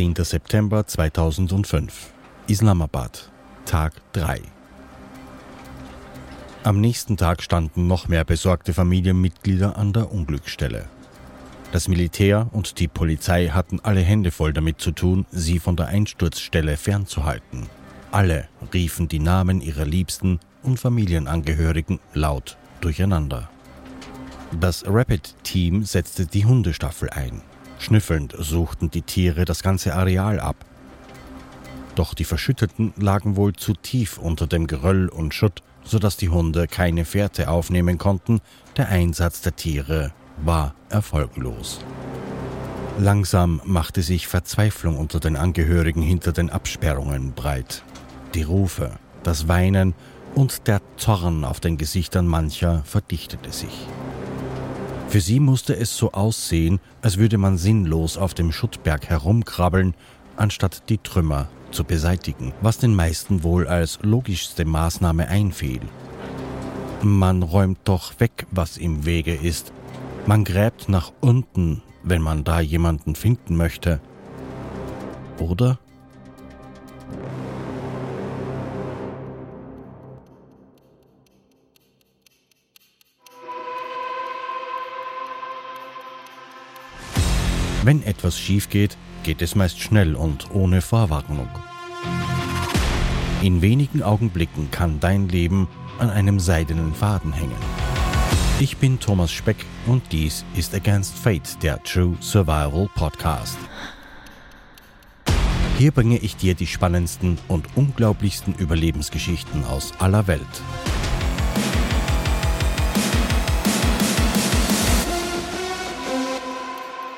10. September 2005. Islamabad. Tag 3. Am nächsten Tag standen noch mehr besorgte Familienmitglieder an der Unglücksstelle. Das Militär und die Polizei hatten alle Hände voll damit zu tun, sie von der Einsturzstelle fernzuhalten. Alle riefen die Namen ihrer Liebsten und Familienangehörigen laut durcheinander. Das Rapid-Team setzte die Hundestaffel ein. Schnüffelnd suchten die Tiere das ganze Areal ab. Doch die Verschütteten lagen wohl zu tief unter dem Geröll und Schutt, sodass die Hunde keine Fährte aufnehmen konnten. Der Einsatz der Tiere war erfolglos. Langsam machte sich Verzweiflung unter den Angehörigen hinter den Absperrungen breit. Die Rufe, das Weinen und der Zorn auf den Gesichtern mancher verdichtete sich. Für sie musste es so aussehen, als würde man sinnlos auf dem Schuttberg herumkrabbeln, anstatt die Trümmer zu beseitigen, was den meisten wohl als logischste Maßnahme einfiel. Man räumt doch weg, was im Wege ist. Man gräbt nach unten, wenn man da jemanden finden möchte. Oder? Wenn etwas schief geht, geht es meist schnell und ohne Vorwarnung. In wenigen Augenblicken kann dein Leben an einem seidenen Faden hängen. Ich bin Thomas Speck und dies ist Against Fate, der True Survival Podcast. Hier bringe ich dir die spannendsten und unglaublichsten Überlebensgeschichten aus aller Welt.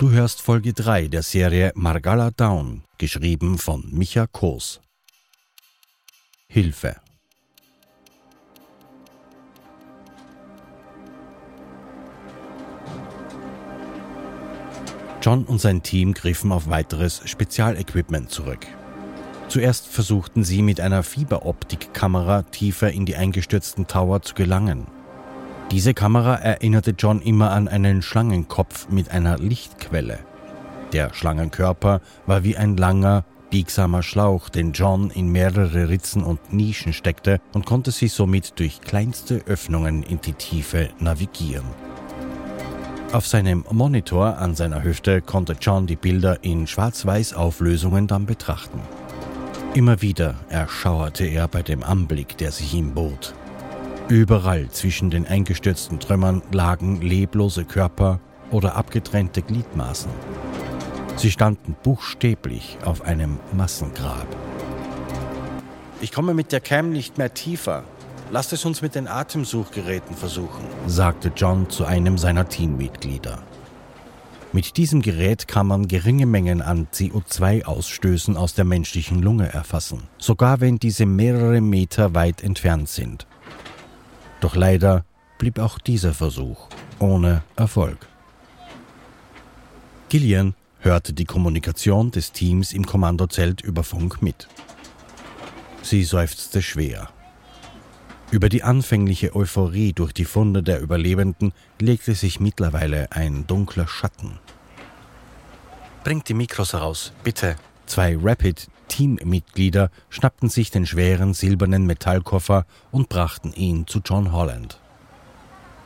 Du hörst Folge 3 der Serie Margalla Down, geschrieben von Micha Koos. Hilfe. John und sein Team griffen auf weiteres Spezialequipment zurück. Zuerst versuchten sie mit einer Fieberoptikkamera tiefer in die eingestürzten Tower zu gelangen. Diese Kamera erinnerte John immer an einen Schlangenkopf mit einer Lichtquelle. Der Schlangenkörper war wie ein langer, biegsamer Schlauch, den John in mehrere Ritzen und Nischen steckte und konnte sich somit durch kleinste Öffnungen in die Tiefe navigieren. Auf seinem Monitor an seiner Hüfte konnte John die Bilder in Schwarz-Weiß-Auflösungen dann betrachten. Immer wieder erschauerte er bei dem Anblick, der sich ihm bot. Überall zwischen den eingestürzten Trümmern lagen leblose Körper oder abgetrennte Gliedmaßen. Sie standen buchstäblich auf einem Massengrab. Ich komme mit der Cam nicht mehr tiefer. Lasst es uns mit den Atemsuchgeräten versuchen, sagte John zu einem seiner Teammitglieder. Mit diesem Gerät kann man geringe Mengen an CO2-Ausstößen aus der menschlichen Lunge erfassen, sogar wenn diese mehrere Meter weit entfernt sind. Doch leider blieb auch dieser Versuch ohne Erfolg. Gillian hörte die Kommunikation des Teams im Kommandozelt über Funk mit. Sie seufzte schwer. Über die anfängliche Euphorie durch die Funde der Überlebenden legte sich mittlerweile ein dunkler Schatten. Bringt die Mikros heraus, bitte. Zwei Rapid Teammitglieder schnappten sich den schweren silbernen Metallkoffer und brachten ihn zu John Holland.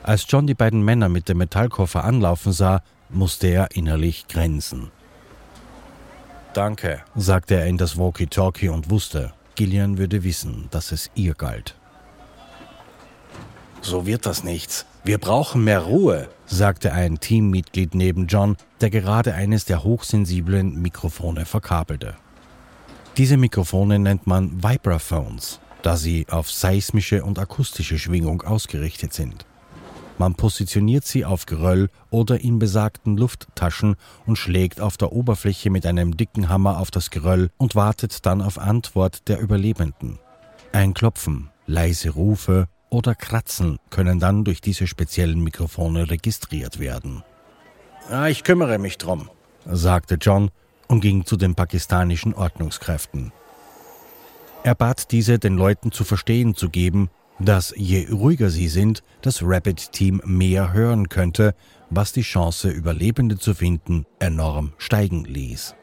Als John die beiden Männer mit dem Metallkoffer anlaufen sah, musste er innerlich grenzen. Danke, sagte er in das Walkie-Talkie und wusste, Gillian würde wissen, dass es ihr galt. So wird das nichts. Wir brauchen mehr Ruhe, sagte ein Teammitglied neben John, der gerade eines der hochsensiblen Mikrofone verkabelte. Diese Mikrofone nennt man Vibraphones, da sie auf seismische und akustische Schwingung ausgerichtet sind. Man positioniert sie auf Geröll oder in besagten Lufttaschen und schlägt auf der Oberfläche mit einem dicken Hammer auf das Geröll und wartet dann auf Antwort der Überlebenden. Ein Klopfen, leise Rufe oder Kratzen können dann durch diese speziellen Mikrofone registriert werden. Ah, ich kümmere mich drum, sagte John und ging zu den pakistanischen Ordnungskräften. Er bat diese, den Leuten zu verstehen zu geben, dass je ruhiger sie sind, das Rapid-Team mehr hören könnte, was die Chance, Überlebende zu finden, enorm steigen ließ.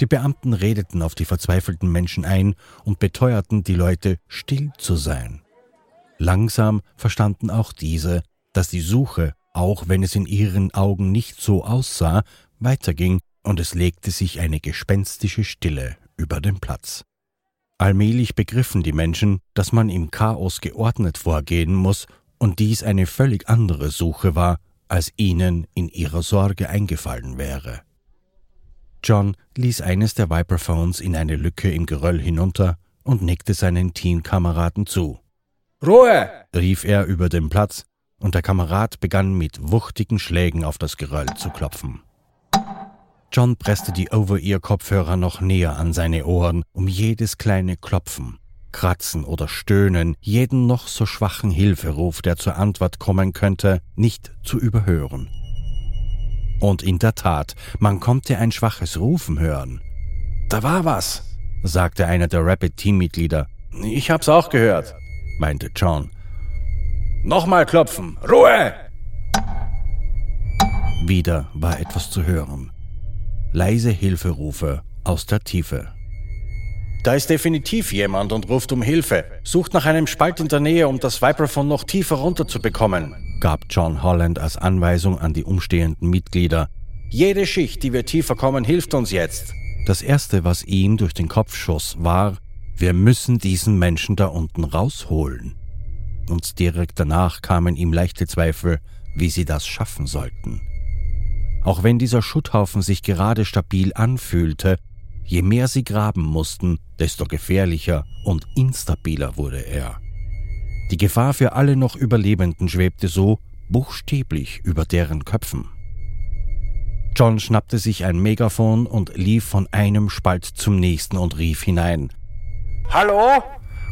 Die Beamten redeten auf die verzweifelten Menschen ein und beteuerten die Leute, still zu sein. Langsam verstanden auch diese, dass die Suche, auch wenn es in ihren Augen nicht so aussah, weiterging und es legte sich eine gespenstische Stille über den Platz. Allmählich begriffen die Menschen, dass man im Chaos geordnet vorgehen muss und dies eine völlig andere Suche war, als ihnen in ihrer Sorge eingefallen wäre. John ließ eines der Viperphones in eine Lücke im Geröll hinunter und nickte seinen Teamkameraden zu. Ruhe! rief er über den Platz, und der Kamerad begann mit wuchtigen Schlägen auf das Geröll zu klopfen. John presste die Over-Ear-Kopfhörer noch näher an seine Ohren, um jedes kleine Klopfen, Kratzen oder Stöhnen, jeden noch so schwachen Hilferuf, der zur Antwort kommen könnte, nicht zu überhören. Und in der Tat, man konnte ein schwaches Rufen hören. Da war was, sagte einer der Rapid-Teammitglieder. Ich hab's auch gehört, meinte John. Nochmal klopfen. Ruhe! Wieder war etwas zu hören. Leise Hilferufe aus der Tiefe. Da ist definitiv jemand und ruft um Hilfe. Sucht nach einem Spalt in der Nähe, um das Vibraphone noch tiefer runterzubekommen, gab John Holland als Anweisung an die umstehenden Mitglieder. Jede Schicht, die wir tiefer kommen, hilft uns jetzt. Das Erste, was ihm durch den Kopf schoss, war, wir müssen diesen Menschen da unten rausholen. Und direkt danach kamen ihm leichte Zweifel, wie sie das schaffen sollten. Auch wenn dieser Schutthaufen sich gerade stabil anfühlte, je mehr sie graben mussten, desto gefährlicher und instabiler wurde er. Die Gefahr für alle noch Überlebenden schwebte so buchstäblich über deren Köpfen. John schnappte sich ein Megafon und lief von einem Spalt zum nächsten und rief hinein. Hallo?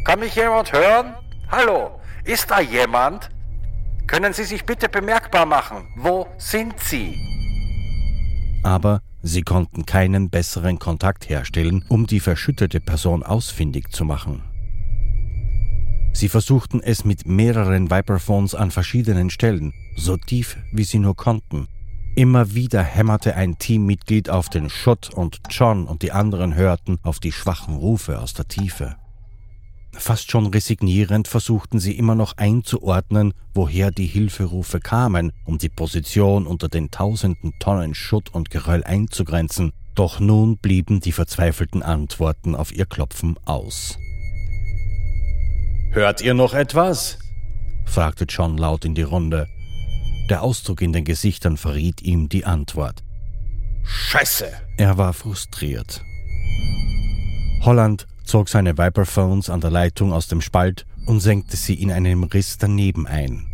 Kann mich jemand hören? Hallo? Ist da jemand? Können Sie sich bitte bemerkbar machen? Wo sind Sie? Aber sie konnten keinen besseren Kontakt herstellen, um die verschüttete Person ausfindig zu machen. Sie versuchten es mit mehreren Viperphones an verschiedenen Stellen, so tief wie sie nur konnten. Immer wieder hämmerte ein Teammitglied auf den Schutt und John und die anderen hörten auf die schwachen Rufe aus der Tiefe. Fast schon resignierend versuchten sie immer noch einzuordnen, woher die Hilferufe kamen, um die Position unter den tausenden Tonnen Schutt und Geröll einzugrenzen, doch nun blieben die verzweifelten Antworten auf ihr Klopfen aus. Hört ihr noch etwas? fragte John laut in die Runde. Der Ausdruck in den Gesichtern verriet ihm die Antwort. Scheiße! Er war frustriert. Holland zog seine Viperphones an der Leitung aus dem Spalt und senkte sie in einem Riss daneben ein.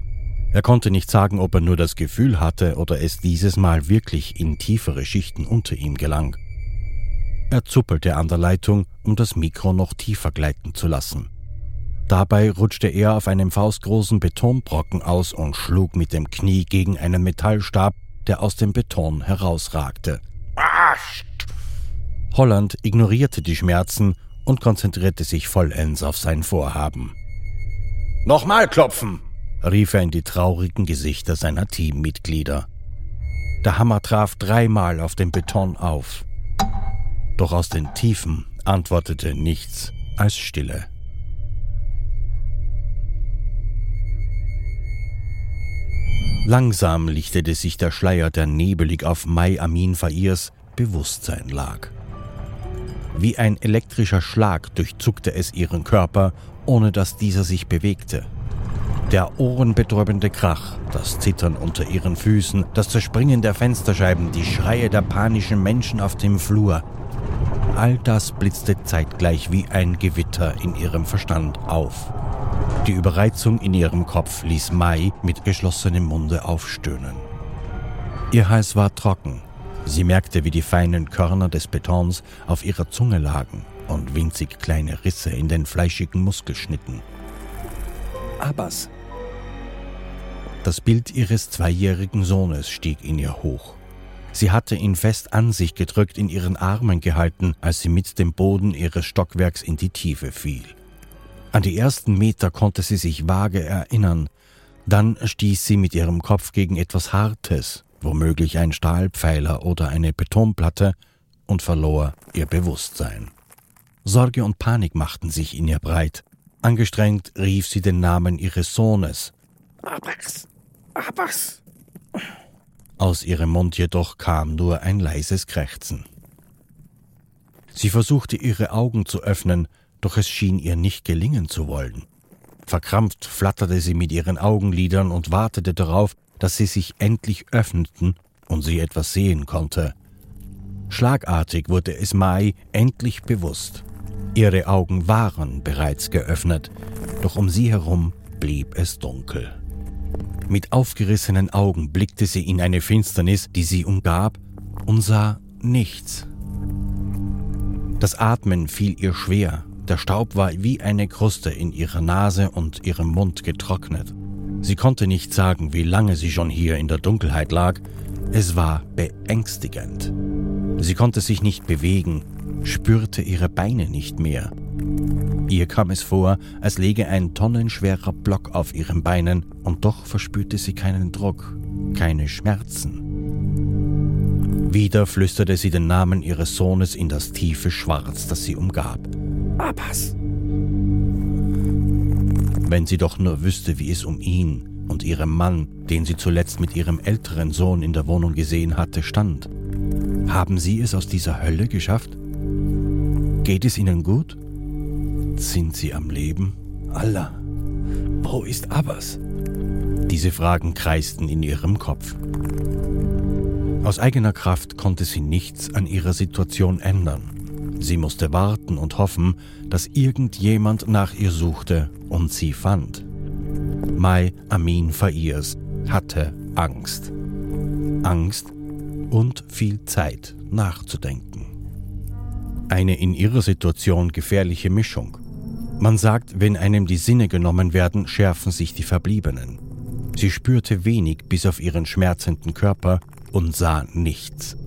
Er konnte nicht sagen, ob er nur das Gefühl hatte oder es dieses Mal wirklich in tiefere Schichten unter ihm gelang. Er zuppelte an der Leitung, um das Mikro noch tiefer gleiten zu lassen. Dabei rutschte er auf einem faustgroßen Betonbrocken aus und schlug mit dem Knie gegen einen Metallstab, der aus dem Beton herausragte. Holland ignorierte die Schmerzen und konzentrierte sich vollends auf sein Vorhaben. Nochmal klopfen! rief er in die traurigen Gesichter seiner Teammitglieder. Der Hammer traf dreimal auf den Beton auf. Doch aus den Tiefen antwortete nichts als Stille. Langsam lichtete sich der Schleier, der nebelig auf Mai Amin Fairs Bewusstsein lag. Wie ein elektrischer Schlag durchzuckte es ihren Körper, ohne dass dieser sich bewegte. Der ohrenbetäubende Krach, das Zittern unter ihren Füßen, das Zerspringen der Fensterscheiben, die Schreie der panischen Menschen auf dem Flur, all das blitzte zeitgleich wie ein Gewitter in ihrem Verstand auf. Die Überreizung in ihrem Kopf ließ Mai mit geschlossenem Munde aufstöhnen. Ihr Hals war trocken. Sie merkte, wie die feinen Körner des Betons auf ihrer Zunge lagen und winzig kleine Risse in den fleischigen Muskelschnitten. Abbas. Das Bild ihres zweijährigen Sohnes stieg in ihr hoch. Sie hatte ihn fest an sich gedrückt in ihren Armen gehalten, als sie mit dem Boden ihres Stockwerks in die Tiefe fiel. An die ersten Meter konnte sie sich vage erinnern. Dann stieß sie mit ihrem Kopf gegen etwas Hartes, womöglich ein Stahlpfeiler oder eine Betonplatte, und verlor ihr Bewusstsein. Sorge und Panik machten sich in ihr breit. Angestrengt rief sie den Namen ihres Sohnes. Abbas, Abbas. Aus ihrem Mund jedoch kam nur ein leises Krächzen. Sie versuchte ihre Augen zu öffnen, doch es schien ihr nicht gelingen zu wollen. Verkrampft flatterte sie mit ihren Augenlidern und wartete darauf, dass sie sich endlich öffneten und sie etwas sehen konnte. Schlagartig wurde es Mai endlich bewusst. Ihre Augen waren bereits geöffnet, doch um sie herum blieb es dunkel. Mit aufgerissenen Augen blickte sie in eine Finsternis, die sie umgab, und sah nichts. Das Atmen fiel ihr schwer, der Staub war wie eine Kruste in ihrer Nase und ihrem Mund getrocknet. Sie konnte nicht sagen, wie lange sie schon hier in der Dunkelheit lag, es war beängstigend. Sie konnte sich nicht bewegen, spürte ihre Beine nicht mehr. Ihr kam es vor, als läge ein tonnenschwerer Block auf ihren Beinen, und doch verspürte sie keinen Druck, keine Schmerzen. Wieder flüsterte sie den Namen ihres Sohnes in das tiefe Schwarz, das sie umgab. Abbas! Wenn sie doch nur wüsste, wie es um ihn und ihrem Mann, den sie zuletzt mit ihrem älteren Sohn in der Wohnung gesehen hatte, stand. Haben sie es aus dieser Hölle geschafft? Geht es ihnen gut? Sind sie am Leben? Allah, wo ist Abbas? Diese Fragen kreisten in ihrem Kopf. Aus eigener Kraft konnte sie nichts an ihrer Situation ändern. Sie musste warten und hoffen, dass irgendjemand nach ihr suchte und sie fand. Mai Amin Fairs hatte Angst. Angst und viel Zeit nachzudenken. Eine in ihrer Situation gefährliche Mischung. Man sagt, wenn einem die Sinne genommen werden, schärfen sich die Verbliebenen. Sie spürte wenig bis auf ihren schmerzenden Körper und sah nichts.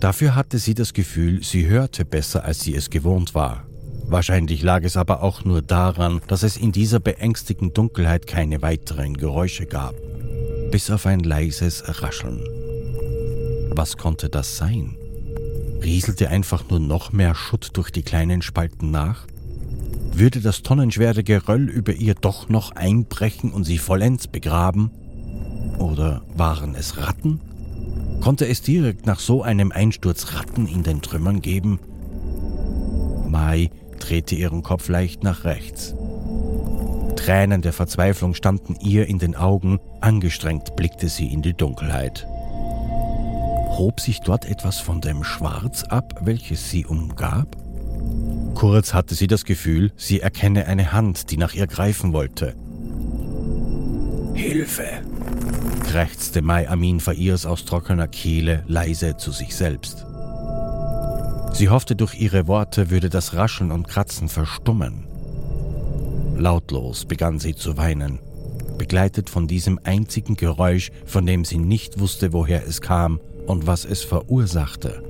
Dafür hatte sie das Gefühl, sie hörte besser, als sie es gewohnt war. Wahrscheinlich lag es aber auch nur daran, dass es in dieser beängstigenden Dunkelheit keine weiteren Geräusche gab, bis auf ein leises Rascheln. Was konnte das sein? Rieselte einfach nur noch mehr Schutt durch die kleinen Spalten nach? Würde das tonnenschwere Geröll über ihr doch noch einbrechen und sie vollends begraben? Oder waren es Ratten? Konnte es direkt nach so einem Einsturz Ratten in den Trümmern geben? Mai drehte ihren Kopf leicht nach rechts. Tränen der Verzweiflung standen ihr in den Augen, angestrengt blickte sie in die Dunkelheit. Hob sich dort etwas von dem Schwarz ab, welches sie umgab? Kurz hatte sie das Gefühl, sie erkenne eine Hand, die nach ihr greifen wollte. Hilfe! Krächzte Mai Amin Fairs aus trockener Kehle leise zu sich selbst. Sie hoffte, durch ihre Worte würde das Rascheln und Kratzen verstummen. Lautlos begann sie zu weinen, begleitet von diesem einzigen Geräusch, von dem sie nicht wusste, woher es kam und was es verursachte.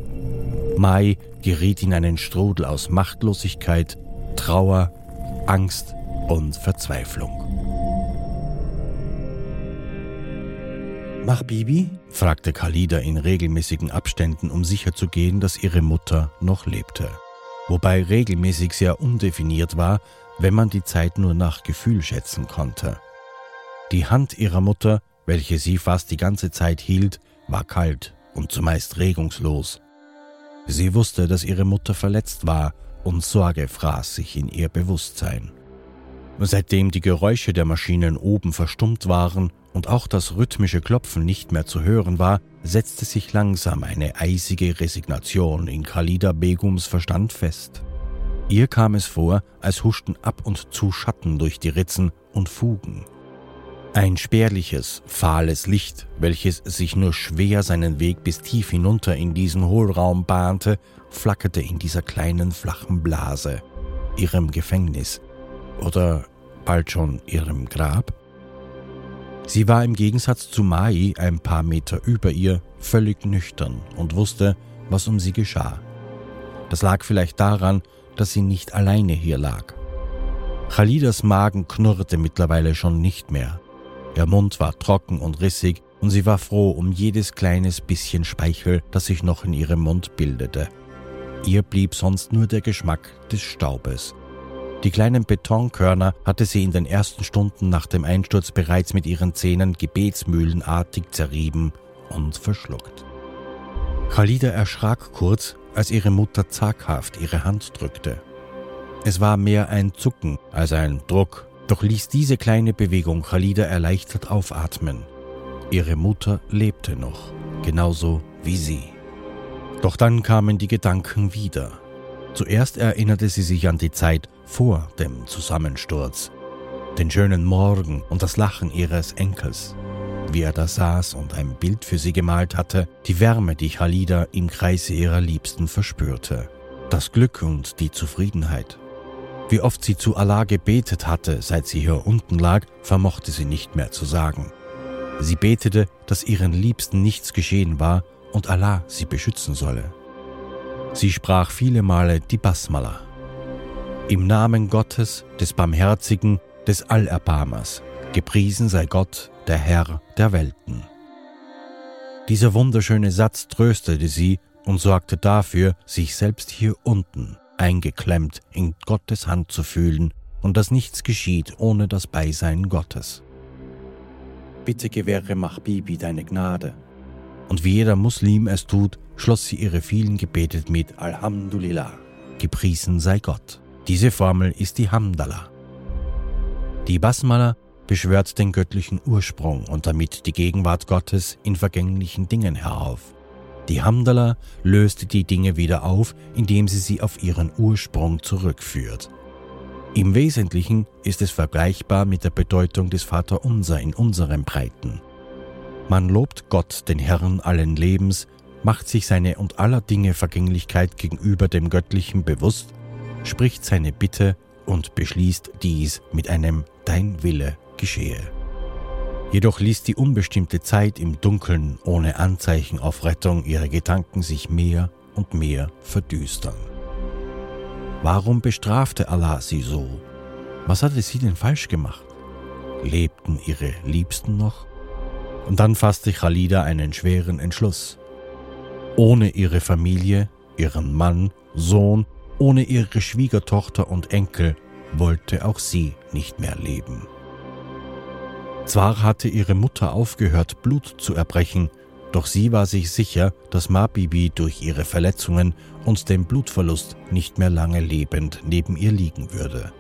Mai geriet in einen Strudel aus Machtlosigkeit, Trauer, Angst und Verzweiflung. Mach Bibi? fragte Khalida in regelmäßigen Abständen, um sicherzugehen, dass ihre Mutter noch lebte. Wobei regelmäßig sehr undefiniert war, wenn man die Zeit nur nach Gefühl schätzen konnte. Die Hand ihrer Mutter, welche sie fast die ganze Zeit hielt, war kalt und zumeist regungslos. Sie wusste, dass ihre Mutter verletzt war, und Sorge fraß sich in ihr Bewusstsein. Seitdem die Geräusche der Maschinen oben verstummt waren und auch das rhythmische Klopfen nicht mehr zu hören war, setzte sich langsam eine eisige Resignation in Khalida Begums Verstand fest. Ihr kam es vor, als huschten ab und zu Schatten durch die Ritzen und Fugen. Ein spärliches, fahles Licht, welches sich nur schwer seinen Weg bis tief hinunter in diesen Hohlraum bahnte, flackerte in dieser kleinen flachen Blase, ihrem Gefängnis oder bald schon ihrem Grab. Sie war im Gegensatz zu Mai ein paar Meter über ihr völlig nüchtern und wusste, was um sie geschah. Das lag vielleicht daran, dass sie nicht alleine hier lag. Khalidas Magen knurrte mittlerweile schon nicht mehr. Ihr Mund war trocken und rissig und sie war froh um jedes kleines bisschen Speichel, das sich noch in ihrem Mund bildete. Ihr blieb sonst nur der Geschmack des Staubes. Die kleinen Betonkörner hatte sie in den ersten Stunden nach dem Einsturz bereits mit ihren Zähnen gebetsmühlenartig zerrieben und verschluckt. Khalida erschrak kurz, als ihre Mutter zaghaft ihre Hand drückte. Es war mehr ein Zucken als ein Druck, doch ließ diese kleine Bewegung Khalida erleichtert aufatmen. Ihre Mutter lebte noch, genauso wie sie. Doch dann kamen die Gedanken wieder. Zuerst erinnerte sie sich an die Zeit vor dem Zusammensturz, den schönen Morgen und das Lachen ihres Enkels, wie er da saß und ein Bild für sie gemalt hatte, die Wärme, die Khalida im Kreise ihrer Liebsten verspürte, das Glück und die Zufriedenheit. Wie oft sie zu Allah gebetet hatte, seit sie hier unten lag, vermochte sie nicht mehr zu sagen. Sie betete, dass ihren Liebsten nichts geschehen war und Allah sie beschützen solle. Sie sprach viele Male die Basmala. Im Namen Gottes, des Barmherzigen, des Allerbarmers, gepriesen sei Gott, der Herr der Welten. Dieser wunderschöne Satz tröstete sie und sorgte dafür, sich selbst hier unten, eingeklemmt, in Gottes Hand zu fühlen und dass nichts geschieht ohne das Beisein Gottes. Bitte gewähre Mahbibi deine Gnade. Und wie jeder Muslim es tut, schloss sie ihre vielen Gebete mit Alhamdulillah, gepriesen sei Gott. Diese Formel ist die Hamdallah. Die Basmala beschwört den göttlichen Ursprung und damit die Gegenwart Gottes in vergänglichen Dingen herauf. Die Hamdallah löst die Dinge wieder auf, indem sie sie auf ihren Ursprung zurückführt. Im Wesentlichen ist es vergleichbar mit der Bedeutung des Vaterunser in unseren Breiten. Man lobt Gott, den Herrn allen Lebens, macht sich seine und aller Dinge Vergänglichkeit gegenüber dem Göttlichen bewusst, spricht seine Bitte und beschließt dies mit einem Dein Wille geschehe. Jedoch ließ die unbestimmte Zeit im Dunkeln ohne Anzeichen auf Rettung ihre Gedanken sich mehr und mehr verdüstern. Warum bestrafte Allah sie so? Was hatte sie denn falsch gemacht? Lebten ihre Liebsten noch? Und dann fasste Khalida einen schweren Entschluss. Ohne ihre Familie, ihren Mann, Sohn, ohne ihre Schwiegertochter und Enkel wollte auch sie nicht mehr leben. Zwar hatte ihre Mutter aufgehört, Blut zu erbrechen, doch sie war sich sicher, dass Mabibi durch ihre Verletzungen und den Blutverlust nicht mehr lange lebend neben ihr liegen würde.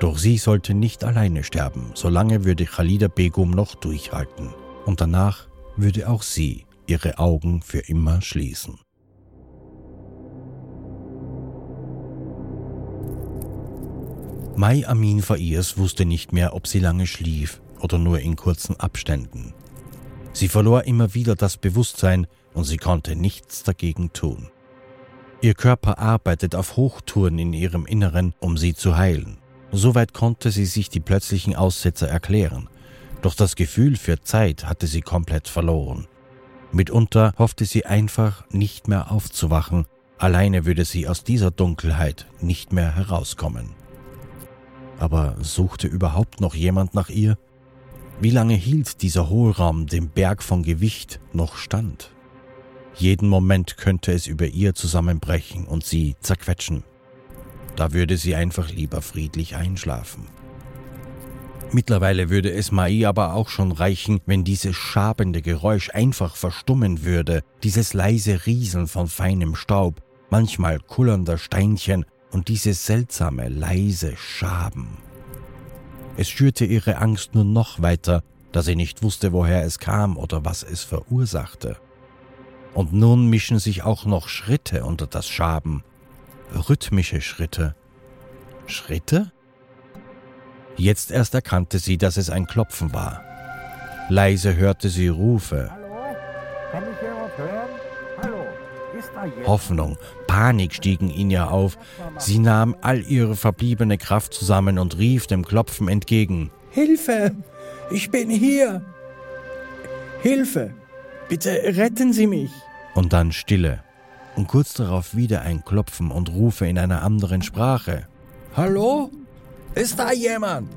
Doch sie sollte nicht alleine sterben, solange würde Khalida Begum noch durchhalten. Und danach würde auch sie ihre Augen für immer schließen. Mai Amin Fairs wusste nicht mehr, ob sie lange schlief oder nur in kurzen Abständen. Sie verlor immer wieder das Bewusstsein und sie konnte nichts dagegen tun. Ihr Körper arbeitet auf Hochtouren in ihrem Inneren, um sie zu heilen. Soweit konnte sie sich die plötzlichen Aussetzer erklären, doch das Gefühl für Zeit hatte sie komplett verloren. Mitunter hoffte sie einfach, nicht mehr aufzuwachen, alleine würde sie aus dieser Dunkelheit nicht mehr herauskommen. Aber suchte überhaupt noch jemand nach ihr? Wie lange hielt dieser Hohlraum dem Berg von Gewicht noch stand? Jeden Moment könnte es über ihr zusammenbrechen und sie zerquetschen. Da würde sie einfach lieber friedlich einschlafen. Mittlerweile würde es Mai aber auch schon reichen, wenn dieses schabende Geräusch einfach verstummen würde, dieses leise Rieseln von feinem Staub, manchmal kullernder Steinchen und dieses seltsame, leise Schaben. Es schürte ihre Angst nur noch weiter, da sie nicht wusste, woher es kam oder was es verursachte. Und nun mischen sich auch noch Schritte unter das Schaben. Rhythmische Schritte. Schritte? Jetzt erst erkannte sie, dass es ein Klopfen war. Leise hörte sie Rufe. Hoffnung, Panik stiegen in ihr auf. Sie nahm all ihre verbliebene Kraft zusammen und rief dem Klopfen entgegen. Hilfe! Ich bin hier! Hilfe! Bitte retten Sie mich! Und dann Stille. Und kurz darauf wieder ein Klopfen und Rufe in einer anderen Sprache. Hallo? Ist da jemand?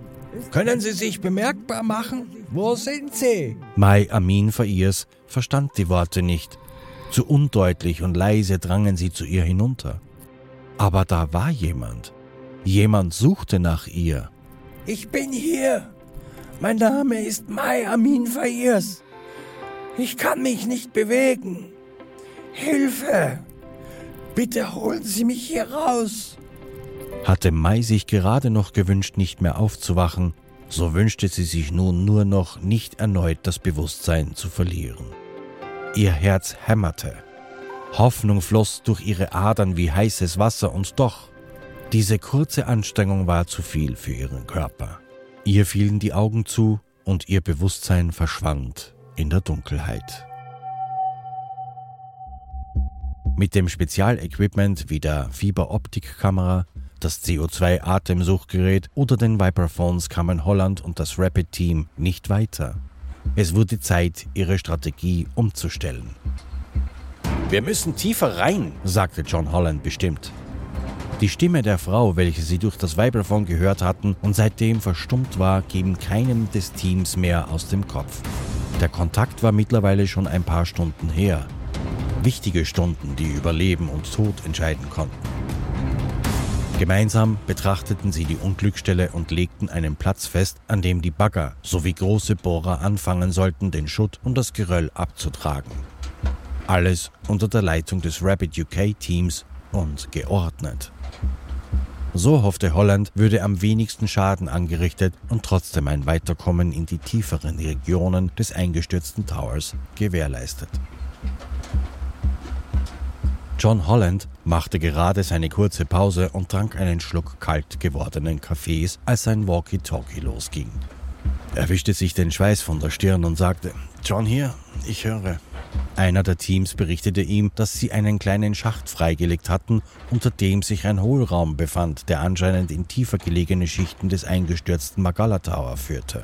Können Sie sich bemerkbar machen? Wo sind Sie? Mai Amin Fairs verstand die Worte nicht. Zu undeutlich und leise drangen sie zu ihr hinunter. Aber da war jemand. Jemand suchte nach ihr. Ich bin hier. Mein Name ist Mai Amin Fairs. Ich kann mich nicht bewegen. Hilfe! Bitte holen Sie mich hier raus. Hatte Mai sich gerade noch gewünscht, nicht mehr aufzuwachen, so wünschte sie sich nun nur noch, nicht erneut das Bewusstsein zu verlieren. Ihr Herz hämmerte. Hoffnung floss durch ihre Adern wie heißes Wasser und doch, diese kurze Anstrengung war zu viel für ihren Körper. Ihr fielen die Augen zu und ihr Bewusstsein verschwand in der Dunkelheit. Mit dem Spezialequipment wie der Fieberoptikkamera, das CO2-Atemsuchgerät oder den Viperphones kamen Holland und das Rapid-Team nicht weiter. Es wurde Zeit, ihre Strategie umzustellen. Wir müssen tiefer rein, sagte John Holland bestimmt. Die Stimme der Frau, welche sie durch das Vibraphone gehört hatten und seitdem verstummt war, geben keinem des Teams mehr aus dem Kopf. Der Kontakt war mittlerweile schon ein paar Stunden her. Wichtige Stunden, die über Leben und Tod entscheiden konnten. Gemeinsam betrachteten sie die Unglücksstelle und legten einen Platz fest, an dem die Bagger sowie große Bohrer anfangen sollten, den Schutt und das Geröll abzutragen. Alles unter der Leitung des Rapid UK Teams und geordnet. So hoffte Holland, würde am wenigsten Schaden angerichtet und trotzdem ein Weiterkommen in die tieferen Regionen des eingestürzten Towers gewährleistet. John Holland machte gerade seine kurze Pause und trank einen Schluck kalt gewordenen Kaffees, als sein Walkie-Talkie losging. Er wischte sich den Schweiß von der Stirn und sagte, John hier, ich höre. Einer der Teams berichtete ihm, dass sie einen kleinen Schacht freigelegt hatten, unter dem sich ein Hohlraum befand, der anscheinend in tiefer gelegene Schichten des eingestürzten Magala Tower führte.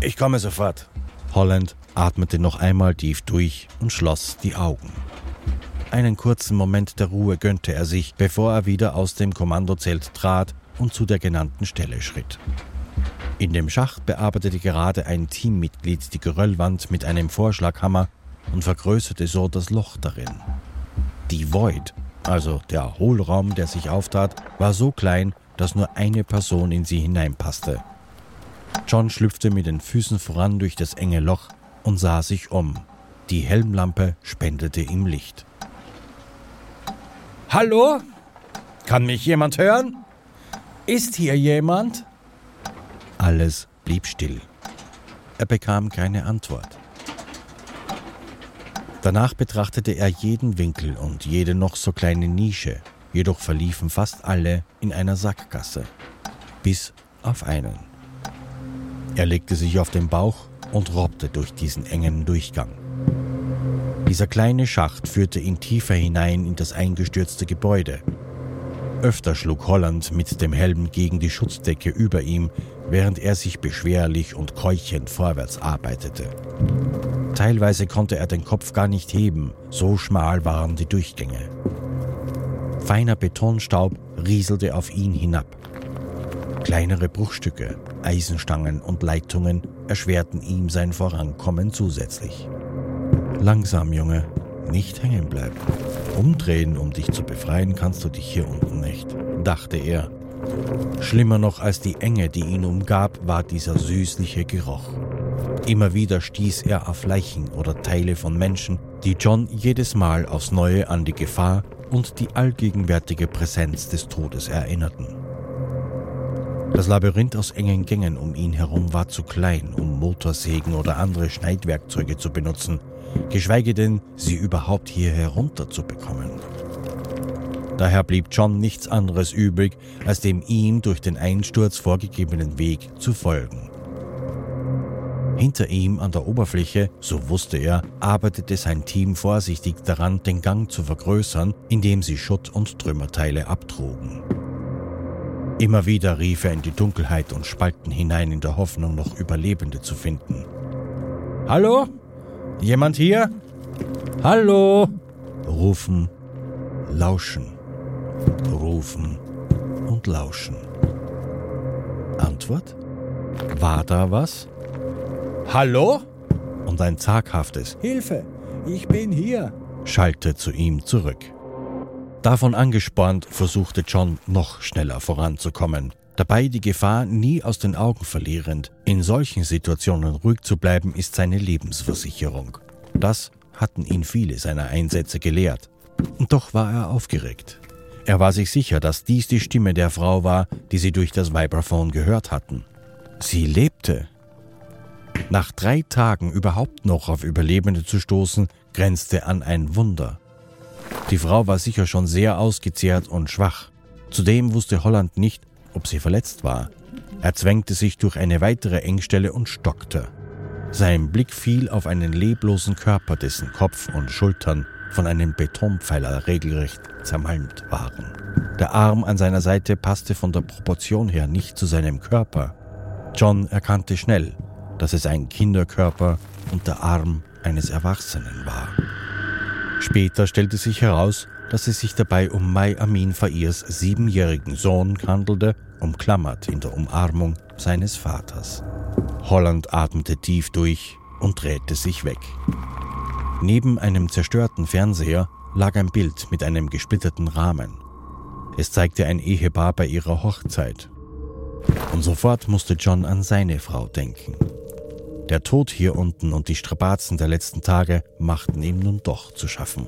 Ich komme sofort. Holland atmete noch einmal tief durch und schloss die Augen. Einen kurzen Moment der Ruhe gönnte er sich, bevor er wieder aus dem Kommandozelt trat und zu der genannten Stelle schritt. In dem Schacht bearbeitete gerade ein Teammitglied die Geröllwand mit einem Vorschlaghammer und vergrößerte so das Loch darin. Die Void, also der Hohlraum, der sich auftat, war so klein, dass nur eine Person in sie hineinpasste. John schlüpfte mit den Füßen voran durch das enge Loch und sah sich um. Die Helmlampe spendete ihm Licht. Hallo? Kann mich jemand hören? Ist hier jemand? Alles blieb still. Er bekam keine Antwort. Danach betrachtete er jeden Winkel und jede noch so kleine Nische, jedoch verliefen fast alle in einer Sackgasse, bis auf einen. Er legte sich auf den Bauch und robbte durch diesen engen Durchgang. Dieser kleine Schacht führte ihn tiefer hinein in das eingestürzte Gebäude. Öfter schlug Holland mit dem Helm gegen die Schutzdecke über ihm, während er sich beschwerlich und keuchend vorwärts arbeitete. Teilweise konnte er den Kopf gar nicht heben, so schmal waren die Durchgänge. Feiner Betonstaub rieselte auf ihn hinab. Kleinere Bruchstücke, Eisenstangen und Leitungen erschwerten ihm sein Vorankommen zusätzlich. Langsam, Junge, nicht hängen bleiben. Umdrehen, um dich zu befreien, kannst du dich hier unten nicht, dachte er. Schlimmer noch als die Enge, die ihn umgab, war dieser süßliche Geruch. Immer wieder stieß er auf Leichen oder Teile von Menschen, die John jedes Mal aufs Neue an die Gefahr und die allgegenwärtige Präsenz des Todes erinnerten. Das Labyrinth aus engen Gängen um ihn herum war zu klein, um Motorsägen oder andere Schneidwerkzeuge zu benutzen, geschweige denn, sie überhaupt hier herunter zu bekommen. Daher blieb John nichts anderes übrig, als dem ihm durch den Einsturz vorgegebenen Weg zu folgen. Hinter ihm an der Oberfläche, so wusste er, arbeitete sein Team vorsichtig daran, den Gang zu vergrößern, indem sie Schutt und Trümmerteile abtrugen. Immer wieder rief er in die Dunkelheit und Spalten hinein in der Hoffnung, noch Überlebende zu finden. Hallo? Jemand hier? Hallo? Rufen, lauschen, rufen und lauschen. Antwort? War da was? Hallo? Und ein zaghaftes Hilfe, ich bin hier. schallte zu ihm zurück. Davon angespornt versuchte John noch schneller voranzukommen. Dabei die Gefahr nie aus den Augen verlierend. In solchen Situationen ruhig zu bleiben ist seine Lebensversicherung. Das hatten ihn viele seiner Einsätze gelehrt. Und doch war er aufgeregt. Er war sich sicher, dass dies die Stimme der Frau war, die sie durch das Vibraphone gehört hatten. Sie lebte. Nach drei Tagen überhaupt noch auf Überlebende zu stoßen, grenzte an ein Wunder. Die Frau war sicher schon sehr ausgezehrt und schwach. Zudem wusste Holland nicht, ob sie verletzt war. Er zwängte sich durch eine weitere Engstelle und stockte. Sein Blick fiel auf einen leblosen Körper, dessen Kopf und Schultern von einem Betonpfeiler regelrecht zermalmt waren. Der Arm an seiner Seite passte von der Proportion her nicht zu seinem Körper. John erkannte schnell, dass es ein Kinderkörper und der Arm eines Erwachsenen war. Später stellte sich heraus, dass es sich dabei um Mai Amin Fairs siebenjährigen Sohn handelte, umklammert in der Umarmung seines Vaters. Holland atmete tief durch und drehte sich weg. Neben einem zerstörten Fernseher lag ein Bild mit einem gesplitterten Rahmen. Es zeigte ein Ehepaar bei ihrer Hochzeit. Und sofort musste John an seine Frau denken. Der Tod hier unten und die Strapazen der letzten Tage machten ihm nun doch zu schaffen.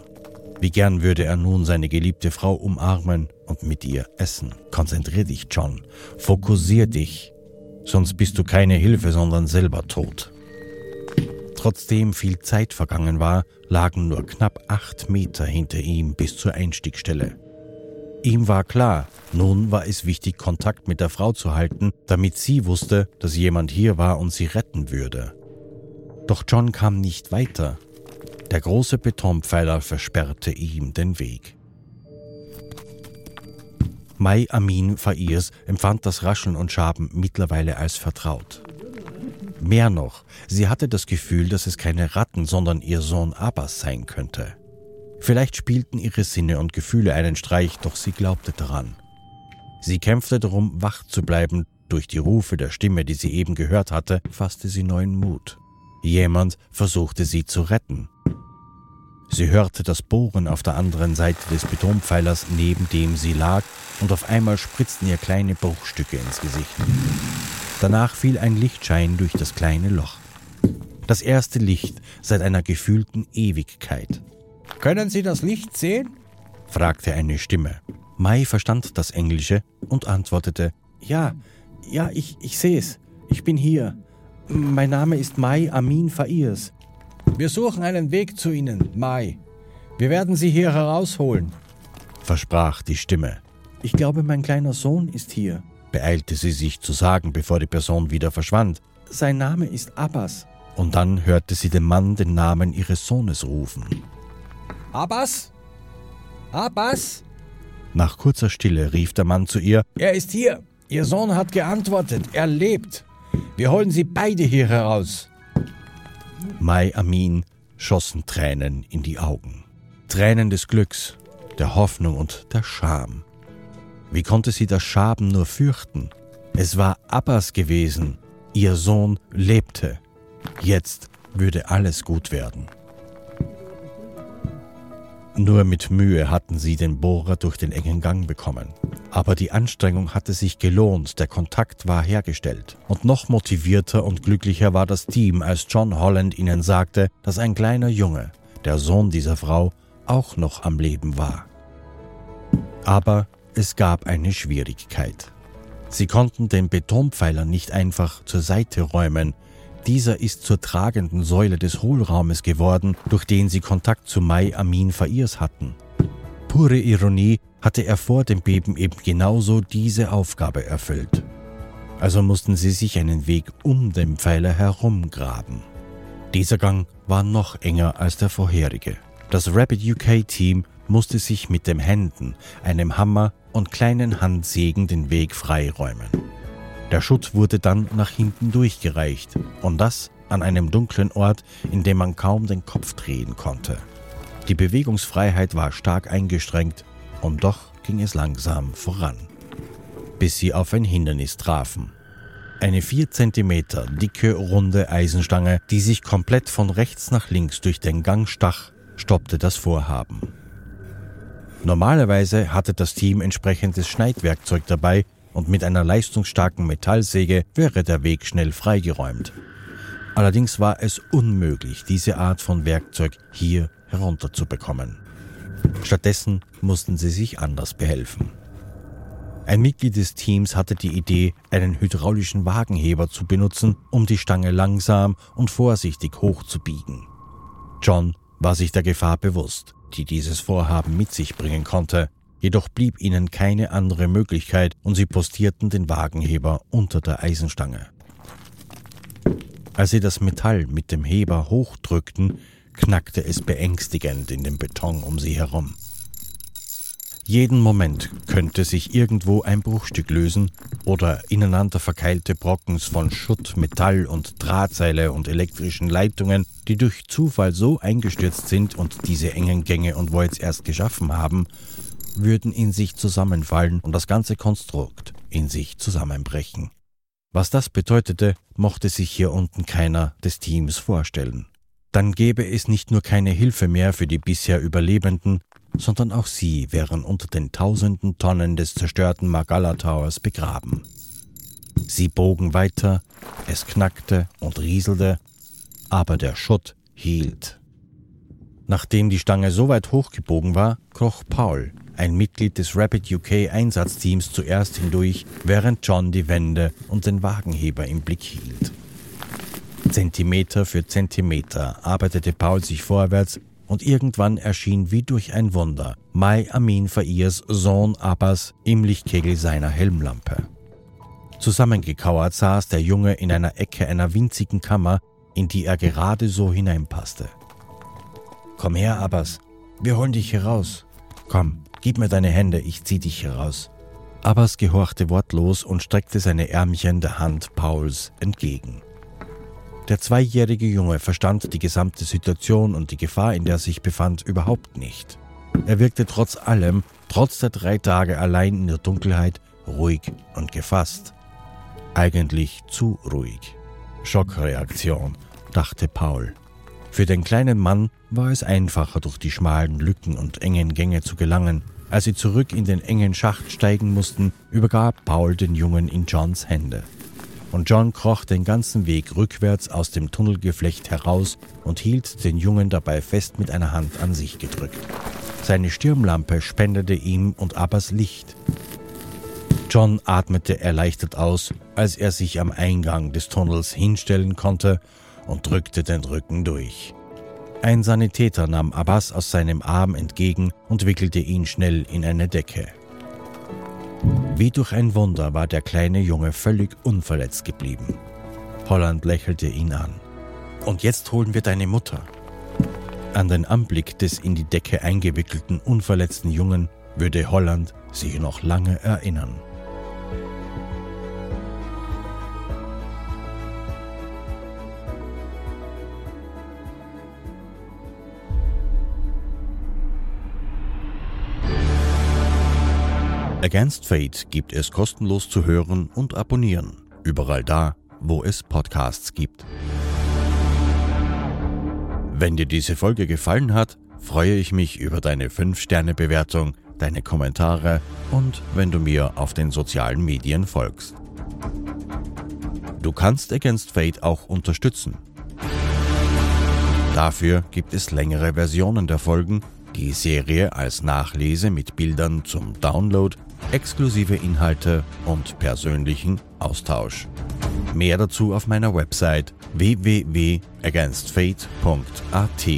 Wie gern würde er nun seine geliebte Frau umarmen und mit ihr essen. Konzentrier dich, John. Fokussier dich. Sonst bist du keine Hilfe, sondern selber tot. Trotzdem viel Zeit vergangen war, lagen nur knapp acht Meter hinter ihm bis zur Einstiegstelle. Ihm war klar, nun war es wichtig, Kontakt mit der Frau zu halten, damit sie wusste, dass jemand hier war und sie retten würde. Doch John kam nicht weiter. Der große Betonpfeiler versperrte ihm den Weg. Mai Amin Fairs empfand das Rascheln und Schaben mittlerweile als vertraut. Mehr noch, sie hatte das Gefühl, dass es keine Ratten, sondern ihr Sohn Abbas sein könnte. Vielleicht spielten ihre Sinne und Gefühle einen Streich, doch sie glaubte daran. Sie kämpfte darum, wach zu bleiben. Durch die Rufe der Stimme, die sie eben gehört hatte, fasste sie neuen Mut. Jemand versuchte sie zu retten. Sie hörte das Bohren auf der anderen Seite des Betonpfeilers, neben dem sie lag, und auf einmal spritzten ihr kleine Bruchstücke ins Gesicht. Danach fiel ein Lichtschein durch das kleine Loch. Das erste Licht seit einer gefühlten Ewigkeit. Können Sie das Licht sehen? fragte eine Stimme. Mai verstand das Englische und antwortete, Ja, ja, ich, ich sehe es. Ich bin hier. Mein Name ist Mai Amin Fairs. Wir suchen einen Weg zu Ihnen, Mai. Wir werden Sie hier herausholen, versprach die Stimme. Ich glaube, mein kleiner Sohn ist hier, beeilte sie sich zu sagen, bevor die Person wieder verschwand. Sein Name ist Abbas. Und dann hörte sie den Mann den Namen ihres Sohnes rufen. Abbas? Abbas? Nach kurzer Stille rief der Mann zu ihr. Er ist hier. Ihr Sohn hat geantwortet. Er lebt. Wir holen Sie beide hier heraus. Mai Amin schossen Tränen in die Augen. Tränen des Glücks, der Hoffnung und der Scham. Wie konnte sie das Schaben nur fürchten? Es war Abbas gewesen. Ihr Sohn lebte. Jetzt würde alles gut werden. Nur mit Mühe hatten sie den Bohrer durch den engen Gang bekommen. Aber die Anstrengung hatte sich gelohnt, der Kontakt war hergestellt. Und noch motivierter und glücklicher war das Team, als John Holland ihnen sagte, dass ein kleiner Junge, der Sohn dieser Frau, auch noch am Leben war. Aber es gab eine Schwierigkeit. Sie konnten den Betonpfeiler nicht einfach zur Seite räumen, dieser ist zur tragenden Säule des Hohlraumes geworden, durch den sie Kontakt zu Mai Amin Fairs hatten. Pure Ironie hatte er vor dem Beben eben genauso diese Aufgabe erfüllt. Also mussten sie sich einen Weg um den Pfeiler herumgraben. Dieser Gang war noch enger als der vorherige. Das Rapid UK Team musste sich mit den Händen, einem Hammer und kleinen Handsägen den Weg freiräumen. Der Schutt wurde dann nach hinten durchgereicht und das an einem dunklen Ort, in dem man kaum den Kopf drehen konnte. Die Bewegungsfreiheit war stark eingeschränkt und doch ging es langsam voran, bis sie auf ein Hindernis trafen. Eine 4 cm dicke, runde Eisenstange, die sich komplett von rechts nach links durch den Gang stach, stoppte das Vorhaben. Normalerweise hatte das Team entsprechendes Schneidwerkzeug dabei und mit einer leistungsstarken Metallsäge wäre der Weg schnell freigeräumt. Allerdings war es unmöglich, diese Art von Werkzeug hier herunterzubekommen. Stattdessen mussten sie sich anders behelfen. Ein Mitglied des Teams hatte die Idee, einen hydraulischen Wagenheber zu benutzen, um die Stange langsam und vorsichtig hochzubiegen. John war sich der Gefahr bewusst, die dieses Vorhaben mit sich bringen konnte, jedoch blieb ihnen keine andere Möglichkeit und sie postierten den Wagenheber unter der Eisenstange. Als sie das Metall mit dem Heber hochdrückten, knackte es beängstigend in dem Beton um sie herum. Jeden Moment könnte sich irgendwo ein Bruchstück lösen oder ineinander verkeilte Brockens von Schutt, Metall und Drahtseile und elektrischen Leitungen, die durch Zufall so eingestürzt sind und diese engen Gänge und Voids erst geschaffen haben, würden in sich zusammenfallen und das ganze Konstrukt in sich zusammenbrechen. Was das bedeutete, mochte sich hier unten keiner des Teams vorstellen. Dann gäbe es nicht nur keine Hilfe mehr für die bisher Überlebenden, sondern auch sie wären unter den tausenden Tonnen des zerstörten Magala Towers begraben. Sie bogen weiter, es knackte und rieselte, aber der Schutt hielt. Nachdem die Stange so weit hochgebogen war, kroch Paul, ein Mitglied des Rapid UK Einsatzteams, zuerst hindurch, während John die Wände und den Wagenheber im Blick hielt. Zentimeter für Zentimeter arbeitete Paul sich vorwärts und irgendwann erschien wie durch ein Wunder Mai Amin Fairs Sohn Abbas im Lichtkegel seiner Helmlampe. Zusammengekauert saß der Junge in einer Ecke einer winzigen Kammer, in die er gerade so hineinpasste. Komm her, Abbas, wir holen dich heraus. Komm, gib mir deine Hände, ich zieh dich heraus. Abbas gehorchte wortlos und streckte seine Ärmchen der Hand Pauls entgegen. Der zweijährige Junge verstand die gesamte Situation und die Gefahr, in der er sich befand, überhaupt nicht. Er wirkte trotz allem, trotz der drei Tage allein in der Dunkelheit, ruhig und gefasst. Eigentlich zu ruhig. Schockreaktion, dachte Paul. Für den kleinen Mann war es einfacher, durch die schmalen Lücken und engen Gänge zu gelangen. Als sie zurück in den engen Schacht steigen mussten, übergab Paul den Jungen in Johns Hände und John kroch den ganzen Weg rückwärts aus dem Tunnelgeflecht heraus und hielt den Jungen dabei fest mit einer Hand an sich gedrückt. Seine Stirnlampe spendete ihm und Abbas Licht. John atmete erleichtert aus, als er sich am Eingang des Tunnels hinstellen konnte und drückte den Rücken durch. Ein Sanitäter nahm Abbas aus seinem Arm entgegen und wickelte ihn schnell in eine Decke. Wie durch ein Wunder war der kleine Junge völlig unverletzt geblieben. Holland lächelte ihn an. Und jetzt holen wir deine Mutter. An den Anblick des in die Decke eingewickelten, unverletzten Jungen würde Holland sich noch lange erinnern. Against Fate gibt es kostenlos zu hören und abonnieren. Überall da, wo es Podcasts gibt. Wenn dir diese Folge gefallen hat, freue ich mich über deine 5-Sterne-Bewertung, deine Kommentare und wenn du mir auf den sozialen Medien folgst. Du kannst Against Fate auch unterstützen. Dafür gibt es längere Versionen der Folgen, die Serie als Nachlese mit Bildern zum Download exklusive Inhalte und persönlichen Austausch. Mehr dazu auf meiner Website www.againstfate.at.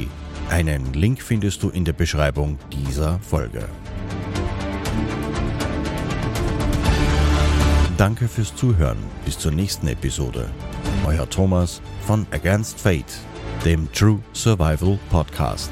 Einen Link findest du in der Beschreibung dieser Folge. Danke fürs Zuhören. Bis zur nächsten Episode. Euer Thomas von Against Fate, dem True Survival Podcast.